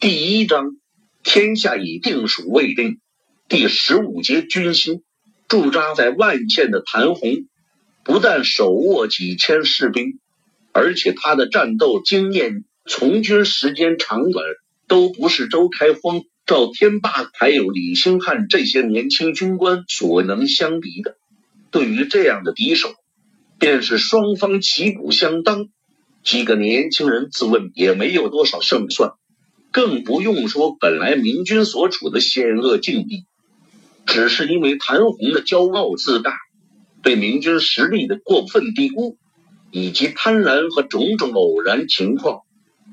第一章，天下已定属未定。第十五节，军心驻扎在万县的谭红，不但手握几千士兵，而且他的战斗经验、从军时间长短，都不是周开荒、赵天霸还有李兴汉这些年轻军官所能相比的。对于这样的敌手，便是双方旗鼓相当，几个年轻人自问也没有多少胜算。更不用说本来明军所处的险恶境地，只是因为谭红的骄傲自大，对明军实力的过分低估，以及贪婪和种种偶然情况，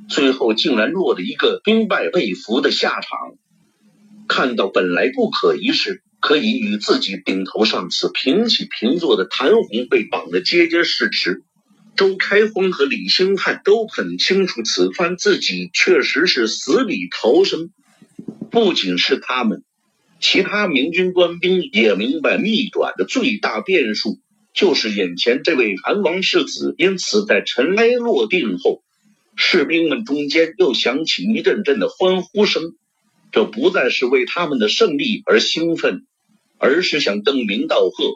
最后竟然落得一个兵败被俘的下场。看到本来不可一世、可以与自己顶头上司平起平坐的谭红被绑得结结实实。周开荒和李兴汉都很清楚，此番自己确实是死里逃生。不仅是他们，其他明军官兵也明白逆转的最大变数就是眼前这位韩王世子。因此，在尘埃落定后，士兵们中间又响起一阵阵的欢呼声。这不再是为他们的胜利而兴奋，而是向邓明道贺。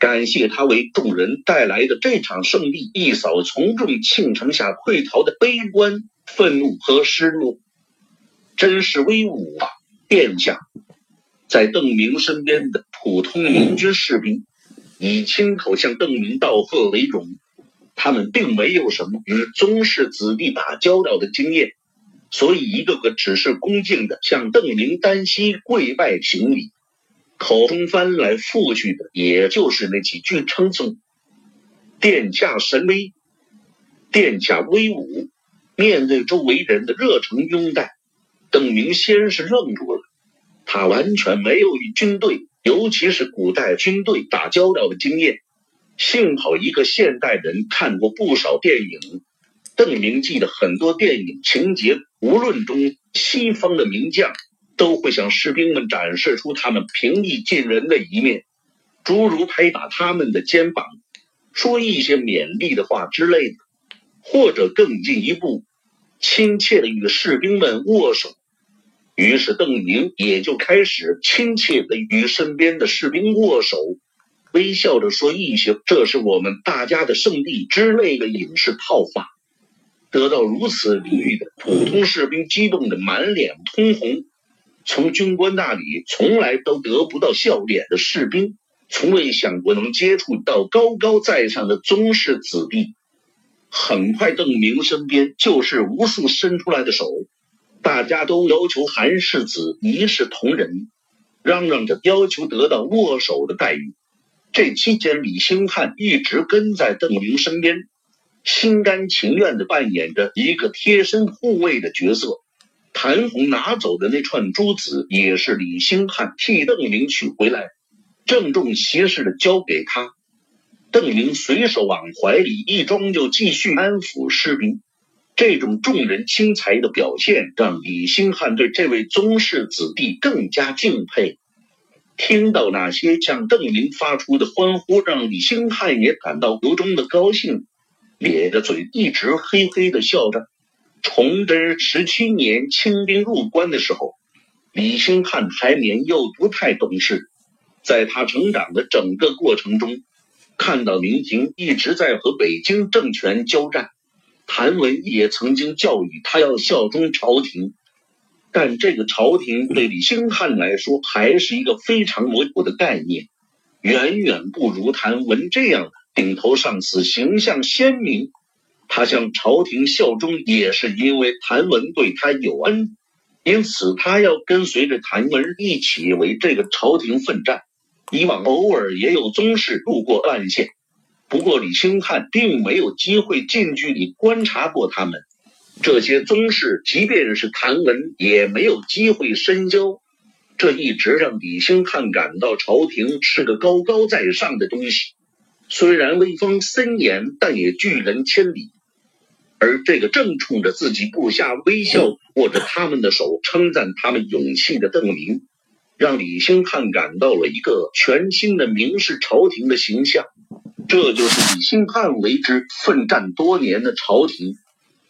感谢他为众人带来的这场胜利，一扫从众庆城下溃逃的悲观、愤怒和失落。真是威武啊，殿下！在邓明身边的普通明军士兵，以亲口向邓明道贺为荣。他们并没有什么与宗室子弟打交道的经验，所以一个个只是恭敬的向邓明单膝跪拜行礼。口中翻来覆去的，也就是那几句称颂。殿下神威，殿下威武。面对周围人的热诚拥戴，邓明先是愣住了。他完全没有与军队，尤其是古代军队打交道的经验。幸好一个现代人看过不少电影，邓明记得很多电影情节，无论中西方的名将。都会向士兵们展示出他们平易近人的一面，诸如拍打他们的肩膀，说一些勉励的话之类的，或者更进一步，亲切的与士兵们握手。于是邓明也就开始亲切的与身边的士兵握手，微笑着说一些“这是我们大家的胜利”之类的影视套话。得到如此礼遇的普通士兵激动的满脸通红。从军官那里从来都得不到笑脸的士兵，从未想过能接触到高高在上的宗室子弟。很快，邓明身边就是无数伸出来的手，大家都要求韩世子一视同仁，嚷嚷着要求得到握手的待遇。这期间，李兴汉一直跟在邓明身边，心甘情愿地扮演着一个贴身护卫的角色。谭红拿走的那串珠子，也是李兴汉替邓明取回来，郑重其事的交给他。邓明随手往怀里一装，就继续安抚士兵。这种众人轻才的表现，让李兴汉对这位宗室子弟更加敬佩。听到那些向邓明发出的欢呼，让李兴汉也感到由衷的高兴，咧着嘴一直嘿嘿的笑着。崇祯十七年清兵入关的时候，李兴汉还年幼，不太懂事。在他成长的整个过程中，看到明廷一直在和北京政权交战，谭文也曾经教育他要效忠朝廷。但这个朝廷对李兴汉来说，还是一个非常模糊的概念，远远不如谭文这样的顶头上司形象鲜明。他向朝廷效忠，也是因为谭文对他有恩，因此他要跟随着谭文一起为这个朝廷奋战。以往偶尔也有宗室路过万县，不过李兴汉并没有机会近距离观察过他们。这些宗室，即便是谭文，也没有机会深交。这一直让李兴汉感到朝廷是个高高在上的东西，虽然威风森严，但也拒人千里。而这个正冲着自己部下微笑，握着他们的手，称赞他们勇气的邓明，让李兴汉感到了一个全新的明示朝廷的形象。这就是李兴汉为之奋战多年的朝廷。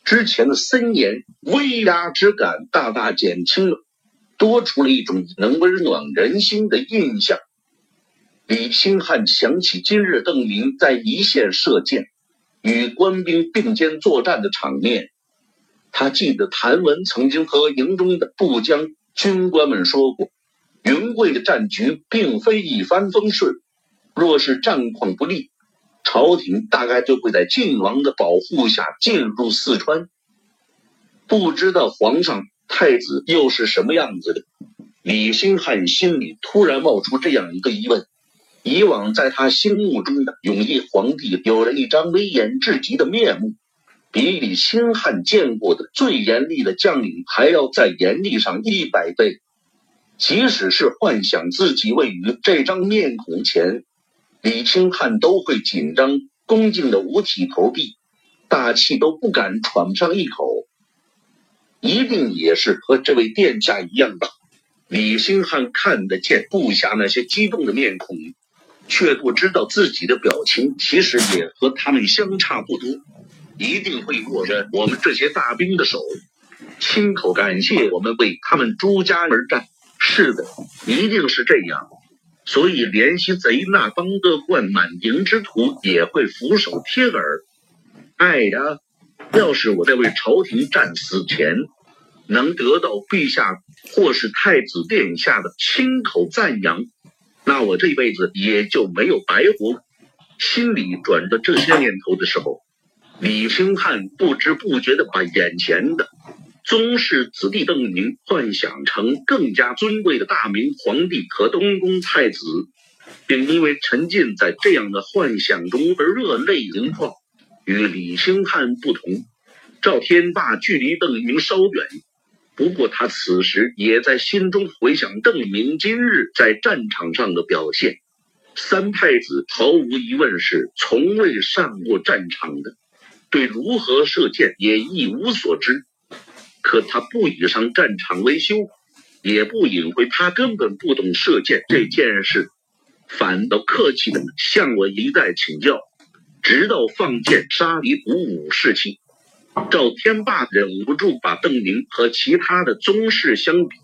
之前的森严威压之感大大减轻了，多出了一种能温暖人心的印象。李兴汉想起今日邓明在一线射箭，与官兵并肩作战的场面，他记得谭文曾经和营中的部将军官们说过，云贵的战局并非一帆风顺，若是战况不利。朝廷大概就会在晋王的保护下进入四川，不知道皇上、太子又是什么样子的。李兴汉心里突然冒出这样一个疑问：以往在他心目中的永历皇帝，有着一张威严至极的面目，比李兴汉见过的最严厉的将领还要再严厉上一百倍。即使是幻想自己位于这张面孔前。李清汉都会紧张恭敬的五体投地，大气都不敢喘上一口。一定也是和这位殿下一样吧？李兴汉看得见部下那些激动的面孔，却不知道自己的表情其实也和他们相差不多。一定会握着我们这些大兵的手，亲口感谢我们为他们朱家而战。是的，一定是这样。所以，怜惜贼那帮恶贯满盈之徒也会俯首帖耳。哎呀，要是我在为朝廷战死前，能得到陛下或是太子殿下的亲口赞扬，那我这一辈子也就没有白活。心里转着这些念头的时候，李兴汉不知不觉的把眼前的。宗室子弟邓明幻想成更加尊贵的大明皇帝和东宫太子，并因为沉浸在这样的幻想中而热泪盈眶。与李兴汉不同，赵天霸距离邓明稍远，不过他此时也在心中回想邓明今日在战场上的表现。三太子毫无疑问是从未上过战场的，对如何射箭也一无所知。可他不以上战场为羞，也不隐晦他根本不懂射箭这件事，反倒客气的向我一再请教，直到放箭杀敌鼓舞士气。赵天霸忍不住把邓明和其他的宗室相比，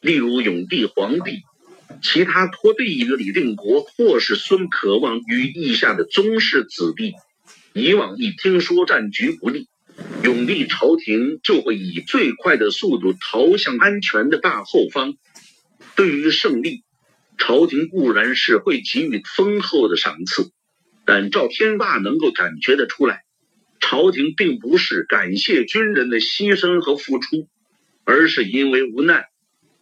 例如永帝皇帝、其他托帝的李定国或是孙可望与意下的宗室子弟，以往一听说战局不利。永历朝廷就会以最快的速度逃向安全的大后方。对于胜利，朝廷固然是会给予丰厚的赏赐，但赵天霸能够感觉得出来，朝廷并不是感谢军人的牺牲和付出，而是因为无奈，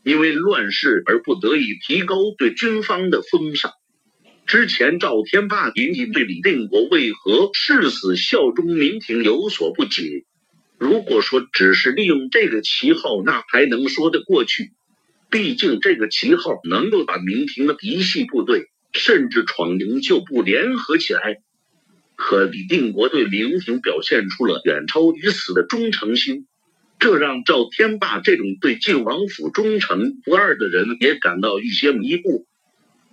因为乱世而不得已提高对军方的封赏。之前赵天霸隐隐对李定国为何誓死效忠明廷有所不解。如果说只是利用这个旗号，那还能说得过去。毕竟这个旗号能够把明廷的嫡系部队甚至闯营救部联合起来。可李定国对明廷表现出了远超于死的忠诚心，这让赵天霸这种对晋王府忠诚不二的人也感到一些迷惑。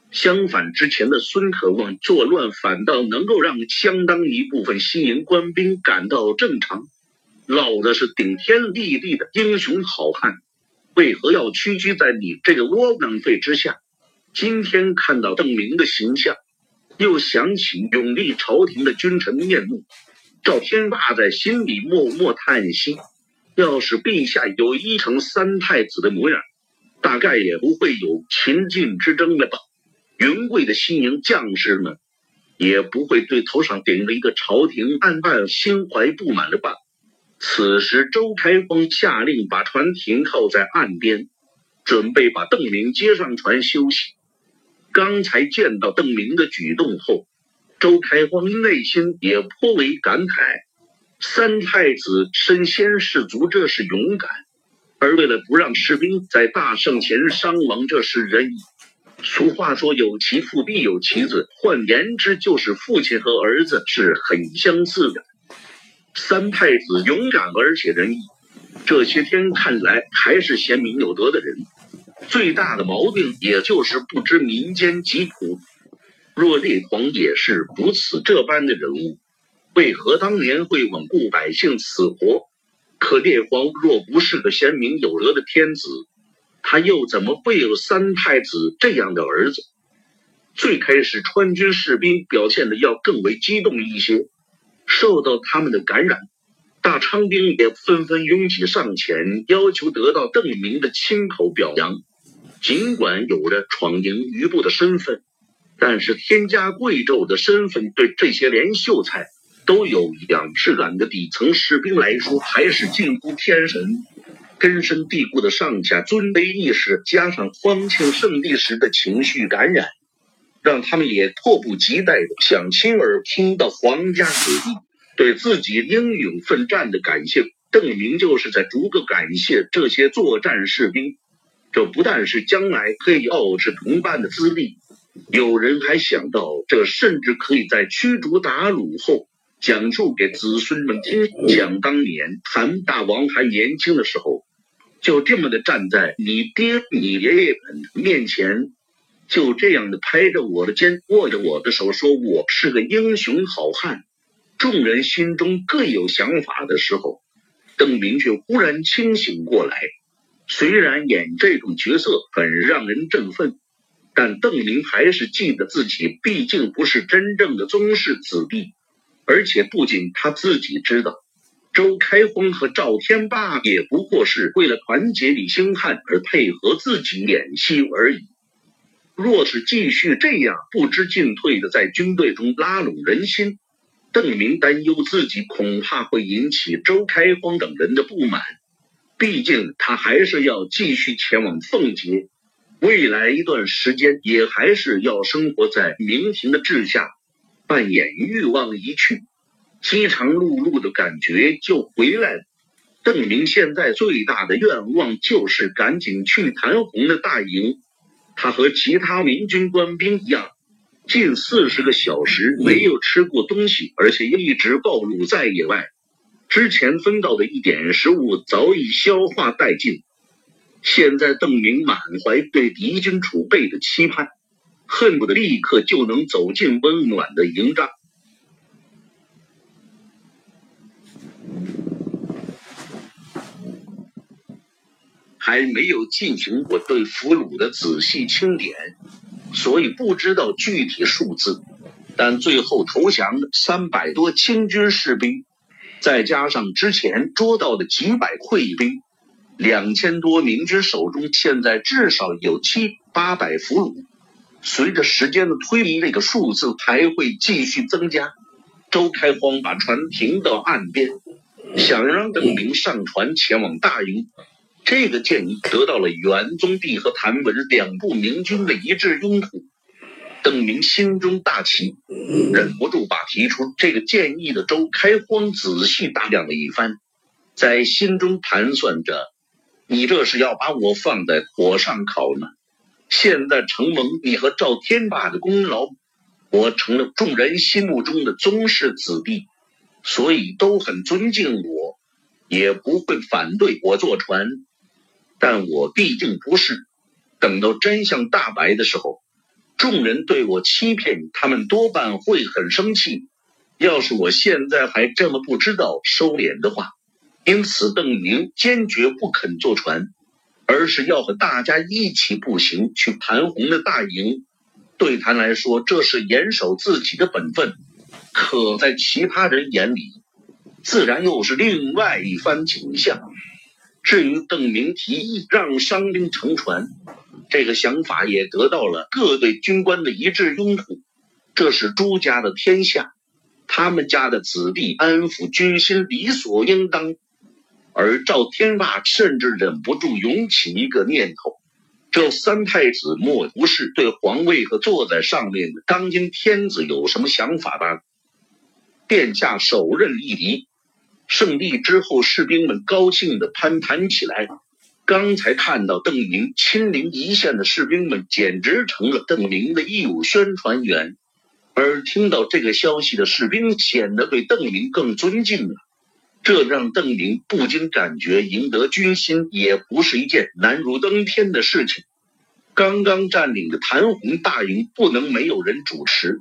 相反，之前的孙可望作乱，反倒能够让相当一部分西营官兵感到正常。老子是顶天立地的英雄好汉，为何要屈居在你这个窝囊废之下？今天看到邓明的形象，又想起永历朝廷的君臣面目，赵天霸在心里默默叹息：要是陛下有一成三太子的模样，大概也不会有秦晋之争了吧？云贵的西营将士们也不会对头上顶着一个朝廷暗暗心怀不满了吧？此时，周开荒下令把船停靠在岸边，准备把邓明接上船休息。刚才见到邓明的举动后，周开荒内心也颇为感慨：三太子身先士卒，这是勇敢；而为了不让士兵在大胜前伤亡，这是仁义。俗话说：“有其父必有其子。”换言之，就是父亲和儿子是很相似的。三太子勇敢而且仁义，这些天看来还是贤明有德的人。最大的毛病也就是不知民间疾苦。若烈皇也是如此这般的人物，为何当年会罔顾百姓死活？可列皇若不是个贤明有德的天子，他又怎么会有三太子这样的儿子？最开始，川军士兵表现的要更为激动一些，受到他们的感染，大昌兵也纷纷拥挤上前，要求得到邓明的亲口表扬。尽管有着闯营余部的身份，但是天加贵胄的身份，对这些连秀才。都有仰视感的底层士兵来说，还是近乎天神，根深蒂固的上下尊卑意识，加上欢庆圣地时的情绪感染，让他们也迫不及待的想亲耳听到皇家子弟对自己英勇奋战的感谢。邓明就是在逐个感谢这些作战士兵，这不但是将来可以傲视同伴的资历，有人还想到，这甚至可以在驱逐鞑虏后。讲述给子孙们听。想当年，韩大王还年轻的时候，就这么的站在你爹、你爷爷面前，就这样的拍着我的肩，握着我的手，说我是个英雄好汉。众人心中各有想法的时候，邓明却忽然清醒过来。虽然演这种角色很让人振奋，但邓明还是记得自己毕竟不是真正的宗室子弟。而且不仅他自己知道，周开荒和赵天霸也不过是为了团结李兴汉而配合自己演戏而已。若是继续这样不知进退的在军队中拉拢人心，邓明担忧自己恐怕会引起周开荒等人的不满。毕竟他还是要继续前往奉节，未来一段时间也还是要生活在明廷的治下。扮演欲望一去，饥肠辘辘的感觉就回来了。邓明现在最大的愿望就是赶紧去谭红的大营。他和其他明军官兵一样，近四十个小时没有吃过东西，而且一直暴露在野外。之前分到的一点食物早已消化殆尽。现在邓明满怀对敌军储备的期盼。恨不得立刻就能走进温暖的营帐。还没有进行过对俘虏的仔细清点，所以不知道具体数字。但最后投降的三百多清军士兵，再加上之前捉到的几百溃兵，两千多明军手中现在至少有七八百俘虏。随着时间的推移，这个数字还会继续增加。周开荒把船停到岸边，想让邓明上船前往大营。这个建议得到了元宗帝和谭文两部明军的一致拥护。邓明心中大奇，忍不住把提出这个建议的周开荒仔细打量了一番，在心中盘算着：你这是要把我放在火上烤呢？现在承蒙你和赵天霸的功劳，我成了众人心目中的宗室子弟，所以都很尊敬我，也不会反对我坐船。但我毕竟不是。等到真相大白的时候，众人对我欺骗，他们多半会很生气。要是我现在还这么不知道收敛的话，因此邓明坚决不肯坐船。而是要和大家一起步行去盘红的大营，对他来说这是严守自己的本分。可在其他人眼里，自然又是另外一番景象。至于邓明提议让伤兵乘船，这个想法也得到了各队军官的一致拥护。这是朱家的天下，他们家的子弟安抚军心理所应当。而赵天霸甚至忍不住涌起一个念头：这三太子莫不是对皇位和坐在上面的当今天子有什么想法吧？殿下手刃一敌，胜利之后，士兵们高兴地攀谈起来。刚才看到邓明亲临一线的士兵们，简直成了邓明的义务宣传员；而听到这个消息的士兵，显得对邓明更尊敬了。这让邓明不禁感觉，赢得军心也不是一件难如登天的事情。刚刚占领的谭红大营不能没有人主持，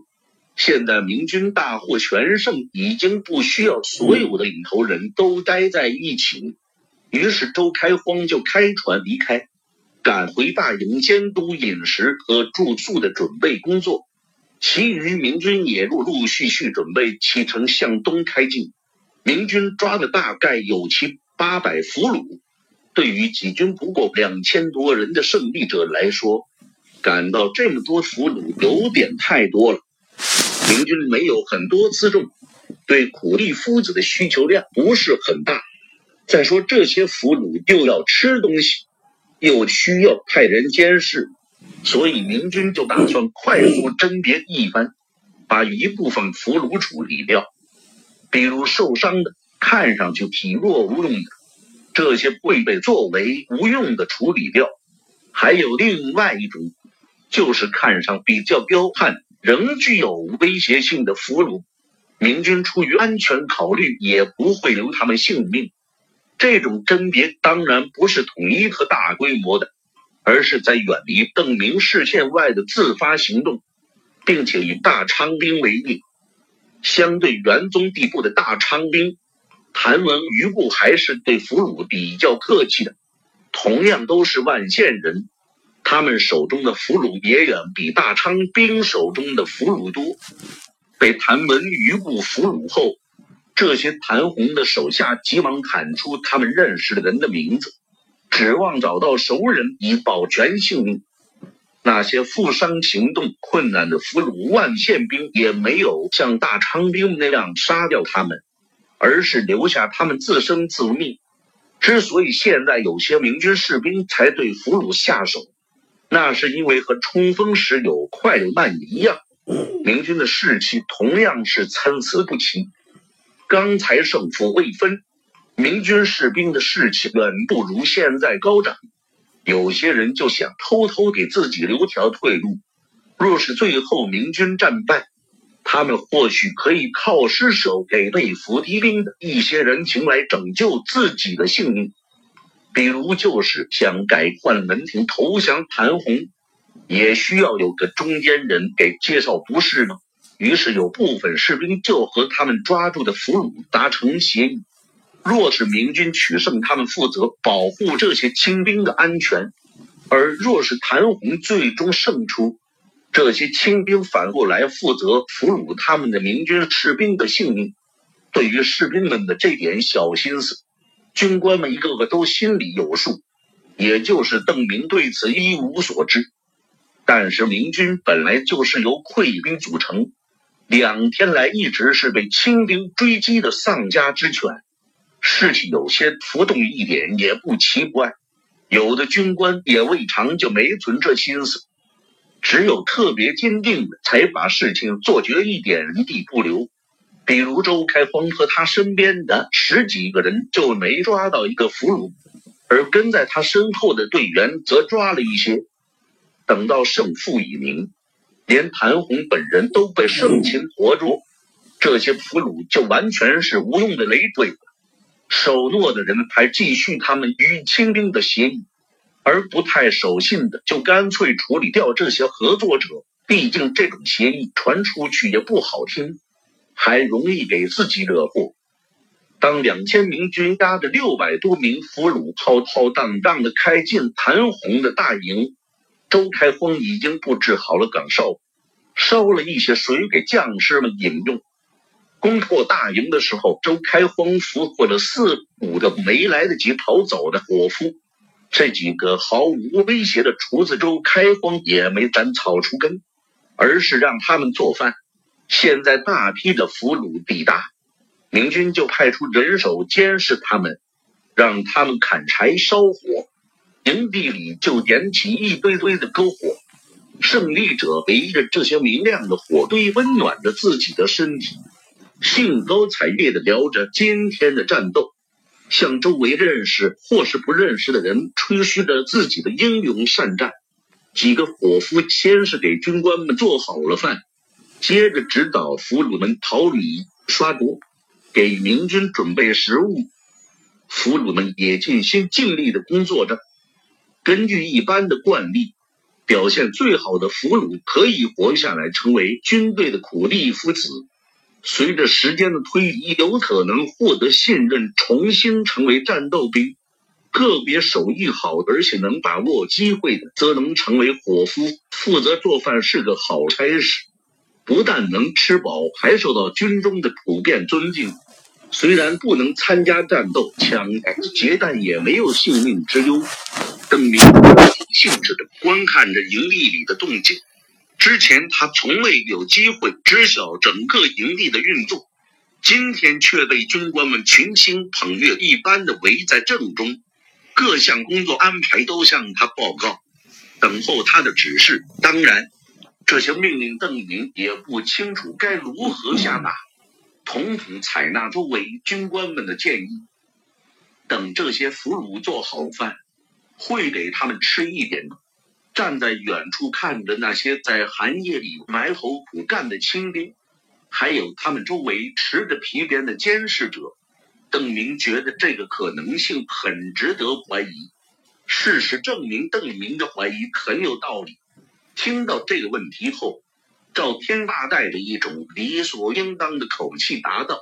现在明军大获全胜，已经不需要所有的领头人都待在一起。于是周开荒就开船离开，赶回大营监督饮食和住宿的准备工作。其余明军也陆陆续续准备启程向东开进。明军抓的大概有七八百俘虏，对于几军不过两千多人的胜利者来说，感到这么多俘虏有点太多了。明军没有很多辎重，对苦力夫子的需求量不是很大。再说这些俘虏又要吃东西，又需要派人监视，所以明军就打算快速甄别一番，把一部分俘虏处理掉。比如受伤的、看上去体弱无用的，这些会被作为无用的处理掉。还有另外一种，就是看上比较彪悍。仍具有威胁性的俘虏，明军出于安全考虑，也不会留他们性命。这种甄别当然不是统一和大规模的，而是在远离邓明视线外的自发行动，并且以大昌兵为例。相对元宗地部的大昌兵，谭文余部还是对俘虏比较客气的，同样都是万县人。他们手中的俘虏也远比大昌兵手中的俘虏多。被谭文余部俘虏后，这些谭红的手下急忙喊出他们认识的人的名字，指望找到熟人以保全性命。那些负伤行动困难的俘虏万县兵也没有像大昌兵那样杀掉他们，而是留下他们自生自灭。之所以现在有些明军士兵才对俘虏下手，那是因为和冲锋时有快有慢一样，明军的士气同样是参差不齐。刚才胜负未分，明军士兵的士气远不如现在高涨。有些人就想偷偷给自己留条退路，若是最后明军战败，他们或许可以靠施舍给被俘敌兵的一些人情来拯救自己的性命。比如，就是想改换门庭投降谭红，也需要有个中间人给介绍，不是吗？于是有部分士兵就和他们抓住的俘虏达成协议：若是明军取胜，他们负责保护这些清兵的安全；而若是谭红最终胜出，这些清兵反过来负责俘虏他们的明军士兵的性命。对于士兵们的这点小心思。军官们一个个都心里有数，也就是邓明对此一无所知。但是明军本来就是由溃兵组成，两天来一直是被清兵追击的丧家之犬，士气有些浮动一点也不奇怪。有的军官也未尝就没存这心思，只有特别坚定的才把事情做绝一点一滴不留。比如周开荒和他身边的十几个人就没抓到一个俘虏，而跟在他身后的队员则抓了一些。等到胜负已明，连谭红本人都被盛擒活捉，这些俘虏就完全是无用的累赘了。守诺的人还继续他们与清兵的协议，而不太守信的就干脆处理掉这些合作者。毕竟这种协议传出去也不好听。还容易给自己惹祸。当两千名军压着六百多名俘虏浩浩荡荡的开进谭红的大营，周开荒已经布置好了岗哨，烧了一些水给将士们饮用。攻破大营的时候，周开荒俘获了四五个没来得及逃走的伙夫。这几个毫无威胁的厨子，周开荒也没斩草除根，而是让他们做饭。现在大批的俘虏抵达，明军就派出人手监视他们，让他们砍柴烧火，营地里就点起一堆堆的篝火。胜利者围着这些明亮的火堆，温暖着自己的身体，兴高采烈地聊着今天的战斗，向周围认识或是不认识的人吹嘘着自己的英勇善战。几个伙夫先是给军官们做好了饭。接着指导俘虏们淘米、刷锅，给明军准备食物。俘虏们也尽心尽力的工作着。根据一般的惯例，表现最好的俘虏可以活下来，成为军队的苦力夫子。随着时间的推移，有可能获得信任，重新成为战斗兵。个别手艺好而且能把握机会的，则能成为伙夫，负责做饭，是个好差事。不但能吃饱，还受到军中的普遍尊敬。虽然不能参加战斗，抢劫，但也没有性命之忧。邓明兴致的观看着营地里的动静。之前他从未有机会知晓整个营地的运作，今天却被军官们群星捧月一般的围在正中，各项工作安排都向他报告，等候他的指示。当然，这些命令邓明也不清楚该如何下达，统统采纳周围军官们的建议。等这些俘虏做好饭，会给他们吃一点？站在远处看着那些在寒夜里埋头苦干的清兵，还有他们周围持着皮鞭的监视者，邓明觉得这个可能性很值得怀疑。事实证明，邓明的怀疑很有道理。听到这个问题后，赵天霸带着一种理所应当的口气答道：“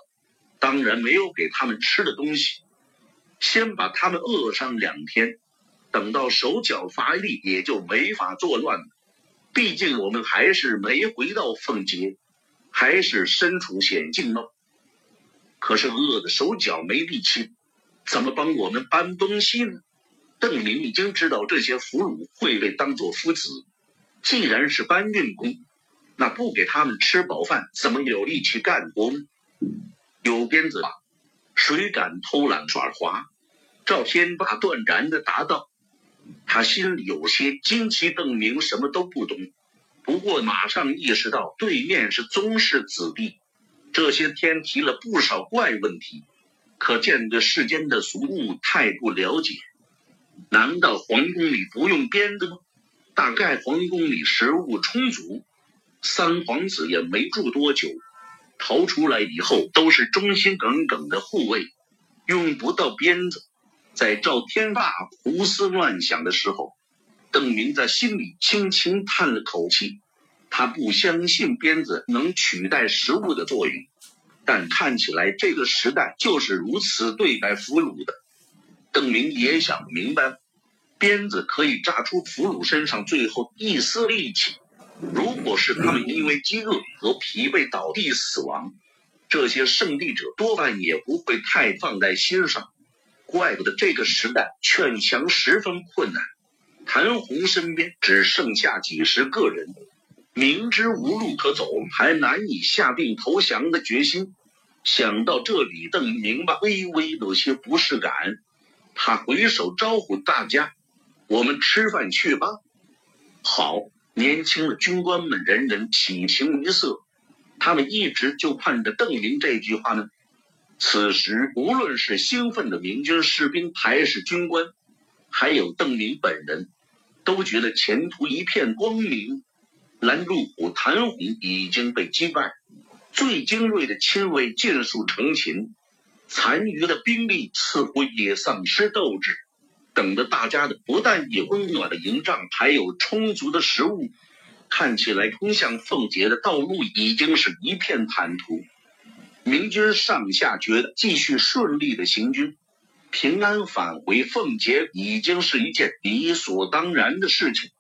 当然没有给他们吃的东西，先把他们饿上两天。”等到手脚乏力，也就没法作乱了。毕竟我们还是没回到凤节，还是身处险境呢。可是饿的手脚没力气，怎么帮我们搬东西呢？邓明已经知道这些俘虏会被当作夫子，既然是搬运工，那不给他们吃饱饭，怎么有力气干活呢？有鞭子吧？谁敢偷懒耍滑？赵天霸断然的答道。他心里有些惊奇，邓明什么都不懂，不过马上意识到对面是宗室子弟，这些天提了不少怪问题，可见这世间的俗物太不了解。难道皇宫里不用鞭子吗？大概皇宫里食物充足，三皇子也没住多久，逃出来以后都是忠心耿耿的护卫，用不到鞭子。在赵天霸胡思乱想的时候，邓明在心里轻轻叹了口气。他不相信鞭子能取代食物的作用，但看起来这个时代就是如此对待俘虏的。邓明也想明白，鞭子可以炸出俘虏身上最后一丝力气。如果是他们因为饥饿和疲惫倒地死亡，这些圣地者多半也不会太放在心上。怪不得这个时代劝降十分困难。谭红身边只剩下几十个人，明知无路可走，还难以下定投降的决心。想到这里，邓明白微微有些不适感。他回首招呼大家：“我们吃饭去吧。”好，年轻的军官们人人喜形于色，他们一直就盼着邓林这句话呢。此时，无论是兴奋的明军士兵，还是军官，还有邓林本人，都觉得前途一片光明。拦路虎谭红已经被击败，最精锐的亲卫尽数成擒，残余的兵力似乎也丧失斗志。等着大家的不但有温暖的营帐，还有充足的食物，看起来通向凤节的道路已经是一片坦途。明军上下觉得继续顺利的行军，平安返回奉节已经是一件理所当然的事情。